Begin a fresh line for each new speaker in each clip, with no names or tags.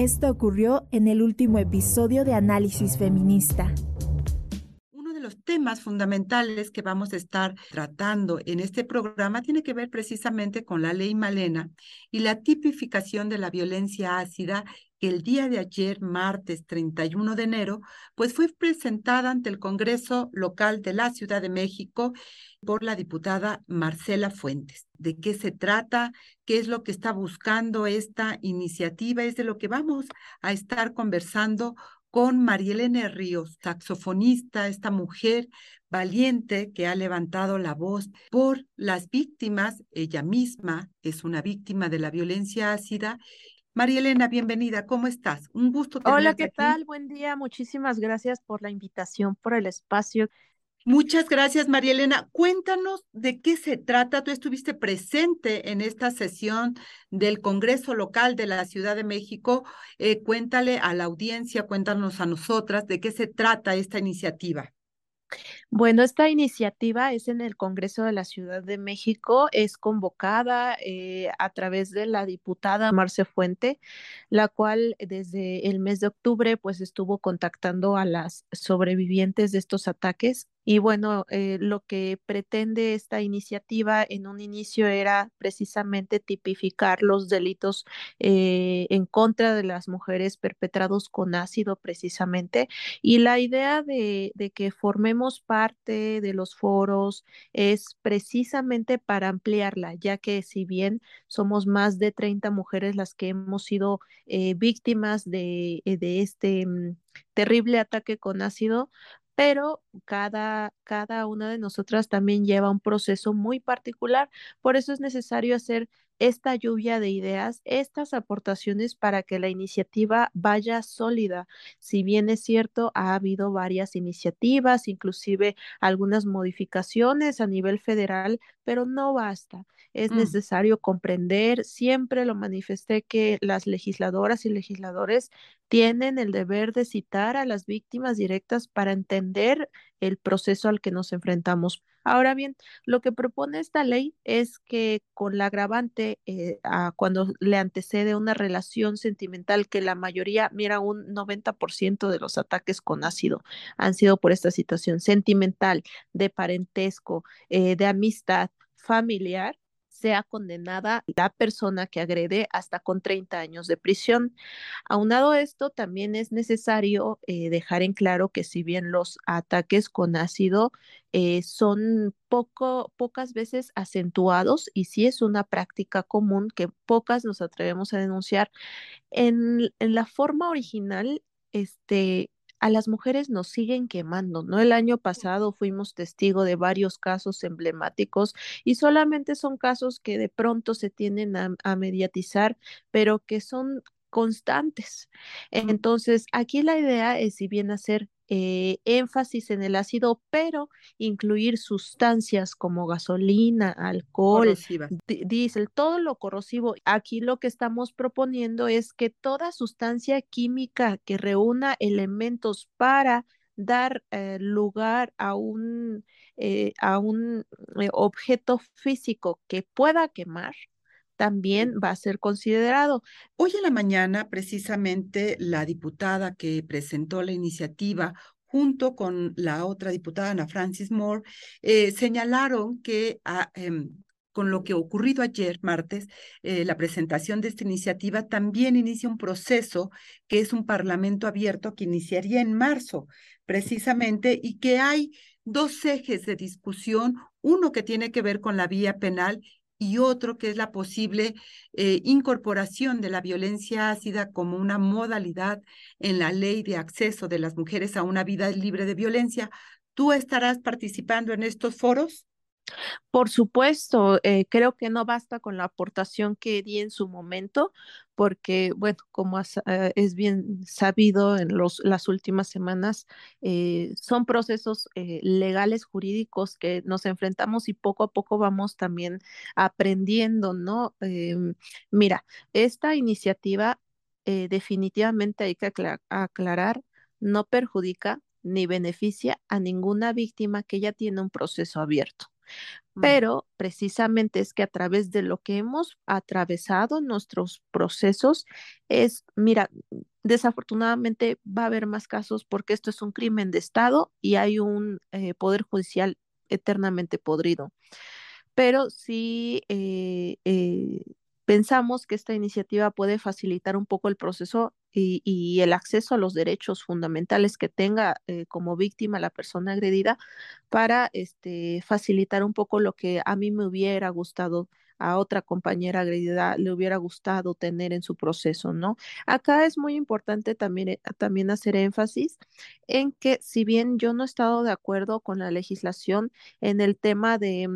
Esto ocurrió en el último episodio de Análisis Feminista.
Los temas fundamentales que vamos a estar tratando en este programa tiene que ver precisamente con la ley Malena y la tipificación de la violencia ácida el día de ayer, martes 31 de enero, pues fue presentada ante el Congreso local de la Ciudad de México por la diputada Marcela Fuentes. ¿De qué se trata? ¿Qué es lo que está buscando esta iniciativa? Es de lo que vamos a estar conversando con Marielene Ríos, saxofonista, esta mujer valiente que ha levantado la voz por las víctimas. Ella misma es una víctima de la violencia ácida. Marielena, bienvenida, ¿cómo estás? Un gusto tenerte
Hola, ¿qué tal? Buen día, muchísimas gracias por la invitación, por el espacio
Muchas gracias, María Elena. Cuéntanos de qué se trata. Tú estuviste presente en esta sesión del Congreso Local de la Ciudad de México. Eh, cuéntale a la audiencia, cuéntanos a nosotras de qué se trata esta iniciativa.
Bueno, esta iniciativa es en el Congreso de la Ciudad de México, es convocada eh, a través de la diputada Marce Fuente, la cual desde el mes de octubre pues estuvo contactando a las sobrevivientes de estos ataques y bueno, eh, lo que pretende esta iniciativa en un inicio era precisamente tipificar los delitos eh, en contra de las mujeres perpetrados con ácido precisamente. Y la idea de, que formemos parte de los foros es precisamente para ampliarla, ya que si bien somos más de 30 mujeres las que hemos sido eh, víctimas de, de este mm, terrible ataque con ácido, pero cada, cada una de nosotras también lleva un proceso muy particular. Por eso es necesario hacer esta lluvia de ideas, estas aportaciones para que la iniciativa vaya sólida. Si bien es cierto, ha habido varias iniciativas, inclusive algunas modificaciones a nivel federal, pero no basta. Es mm. necesario comprender, siempre lo manifesté que las legisladoras y legisladores tienen el deber de citar a las víctimas directas para entender el proceso al que nos enfrentamos. Ahora bien, lo que propone esta ley es que con la agravante, eh, cuando le antecede una relación sentimental, que la mayoría, mira, un 90% de los ataques con ácido han sido por esta situación sentimental, de parentesco, eh, de amistad familiar, sea condenada la persona que agrede hasta con 30 años de prisión. Aunado a esto, también es necesario eh, dejar en claro que si bien los ataques con ácido eh, son poco, pocas veces acentuados y sí es una práctica común que pocas nos atrevemos a denunciar, en, en la forma original, este, a las mujeres nos siguen quemando, ¿no? El año pasado fuimos testigo de varios casos emblemáticos y solamente son casos que de pronto se tienden a, mediatizar, pero que son constantes. Entonces, aquí la idea es, si bien hacer eh, énfasis en el ácido, pero incluir sustancias como gasolina, alcohol, diésel, todo lo corrosivo. Aquí lo que estamos proponiendo es que toda sustancia química que reúna elementos para dar eh, lugar a un, eh, a un objeto físico que pueda quemar, también va a ser considerado.
Hoy en la mañana, precisamente, la diputada que presentó la iniciativa junto con la otra diputada, Ana Francis Moore, eh, señalaron que ah, em, con lo que ocurrido ayer, martes, eh, la presentación de esta iniciativa también inicia un proceso que es un parlamento abierto que iniciaría en marzo, precisamente, y que hay dos ejes de discusión, uno que tiene que ver con la vía penal y otro que es la posible eh, incorporación de la violencia ácida como una modalidad en la ley de acceso de las mujeres a una vida libre de violencia. ¿Tú estarás participando en estos foros?
Por supuesto, eh, creo que no basta con la aportación que di en su momento, porque, bueno, como eh, es bien sabido en las últimas semanas, eh, son procesos legales, jurídicos que nos enfrentamos y poco a poco vamos también aprendiendo, ¿no? Em, mira, esta iniciativa definitivamente hay que aclarar, no perjudica ni beneficia a ninguna víctima que ya tiene un proceso abierto. Mm. Pero precisamente es que a través de lo que hemos atravesado nuestros procesos es, mira, desafortunadamente va a haber más casos porque esto es un crimen de Estado y hay un eh, poder judicial eternamente podrido. Pero sí eh, eh, pensamos que esta iniciativa puede facilitar un poco el proceso y, el acceso a los derechos fundamentales que tenga eh, como víctima la persona agredida para este, facilitar un poco lo que a mí me hubiera gustado a otra compañera agredida le hubiera gustado tener en su proceso, ¿no? Acá es muy importante también, eh, también hacer énfasis en que si bien yo no he estado de acuerdo con la legislación en el tema de...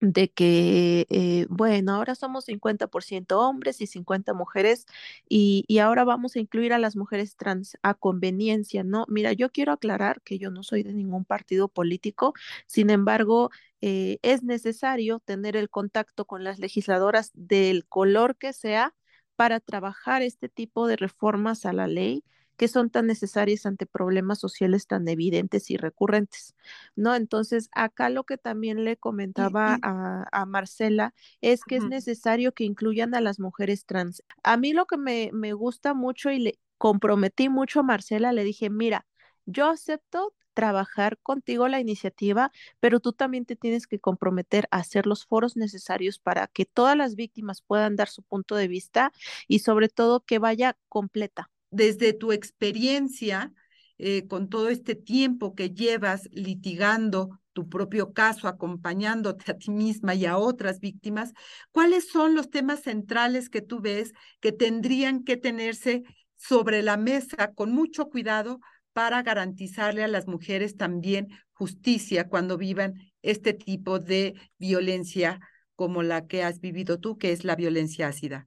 De que, eh, bueno, ahora somos 50% hombres y 50 mujeres y, y, ahora vamos a incluir a las mujeres trans a conveniencia, ¿no? Mira, yo quiero aclarar que yo no soy de ningún partido político, sin embargo, eh, es necesario tener el contacto con las legisladoras del color que sea para trabajar este tipo de reformas a la ley que son tan necesarias ante problemas sociales tan evidentes y recurrentes, ¿no? Entonces, acá lo que también le comentaba a, Marcela es que es necesario que incluyan a las mujeres trans. A mí lo que me, me gusta mucho y le comprometí mucho a Marcela, le dije, mira, yo acepto trabajar contigo la iniciativa, pero tú también te tienes que comprometer a hacer los foros necesarios para que todas las víctimas puedan dar su punto de vista y sobre todo que vaya completa,
desde tu experiencia, eh, con todo este tiempo que llevas litigando tu propio caso, acompañándote a ti misma y a otras víctimas, ¿cuáles son los temas centrales que tú ves que tendrían que tenerse sobre la mesa con mucho cuidado para garantizarle a las mujeres también justicia cuando vivan este tipo de violencia como la que has vivido tú, que es la violencia ácida?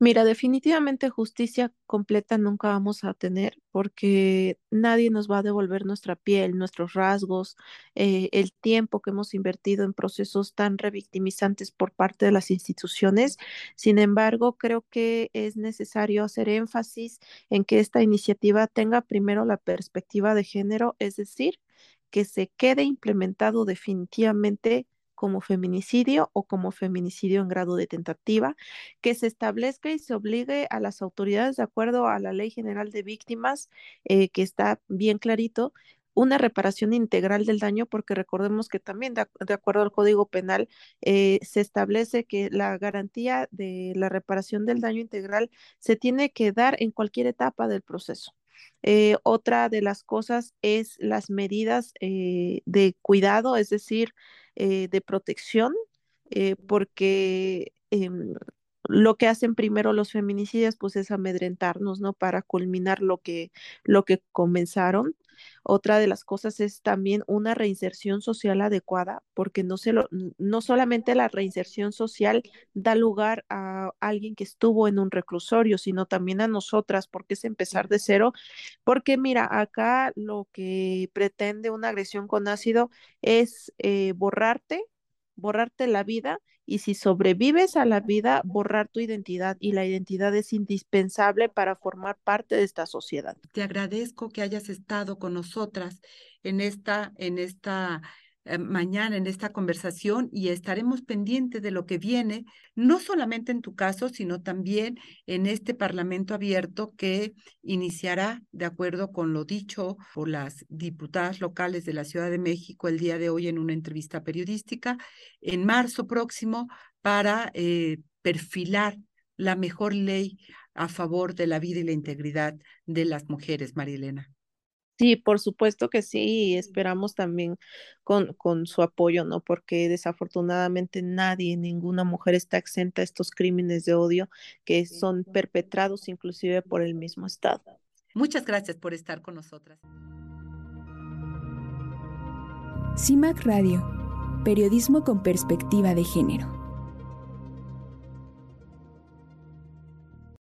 Mira, definitivamente justicia completa nunca vamos a tener porque nadie nos va a devolver nuestra piel, nuestros rasgos, eh, el tiempo que hemos invertido en procesos tan revictimizantes por parte de las instituciones. Sin embargo, creo que es necesario hacer énfasis en que esta iniciativa tenga primero la perspectiva de género, es decir, que se quede implementado definitivamente como feminicidio o como feminicidio en grado de tentativa, que se establezca y se obligue a las autoridades de acuerdo a la Ley General de Víctimas, eh, que está bien clarito, una reparación integral del daño, porque recordemos que también de, acuerdo al Código Penal eh, se establece que la garantía de la reparación del daño integral se tiene que dar en cualquier etapa del proceso. Eh, otra de las cosas es las medidas de cuidado, es decir, eh, de protección, eh, porque em, lo que hacen primero los feminicidios, pues es amedrentarnos, ¿no? Para culminar lo que, lo que comenzaron. Otra de las cosas es también una reinserción social adecuada, porque no, se lo, no solamente la reinserción social da lugar a alguien que estuvo en un reclusorio, sino también a nosotras, porque es empezar de cero. Porque mira, acá lo que pretende una agresión con ácido es eh, borrarte, borrarte la vida y si sobrevives a la vida, borrar tu identidad y la identidad es indispensable para formar parte de esta sociedad.
Te agradezco que hayas estado con nosotras en esta, en esta eh, mañana en esta conversación y estaremos pendientes de lo que viene, no solamente en tu caso, sino también en este Parlamento abierto que iniciará, de acuerdo con lo dicho por las diputadas locales de la Ciudad de México el día de hoy en una entrevista periodística, en marzo próximo para eh, perfilar la mejor ley a favor de la vida y la integridad de las mujeres, Marilena.
Sí, por supuesto que sí, y esperamos también con, con su apoyo, ¿no? Porque desafortunadamente nadie, ninguna mujer está exenta a estos crímenes de odio que son perpetrados inclusive por el mismo Estado.
Muchas gracias por estar con nosotras.
CIMAC Radio, periodismo con perspectiva de género.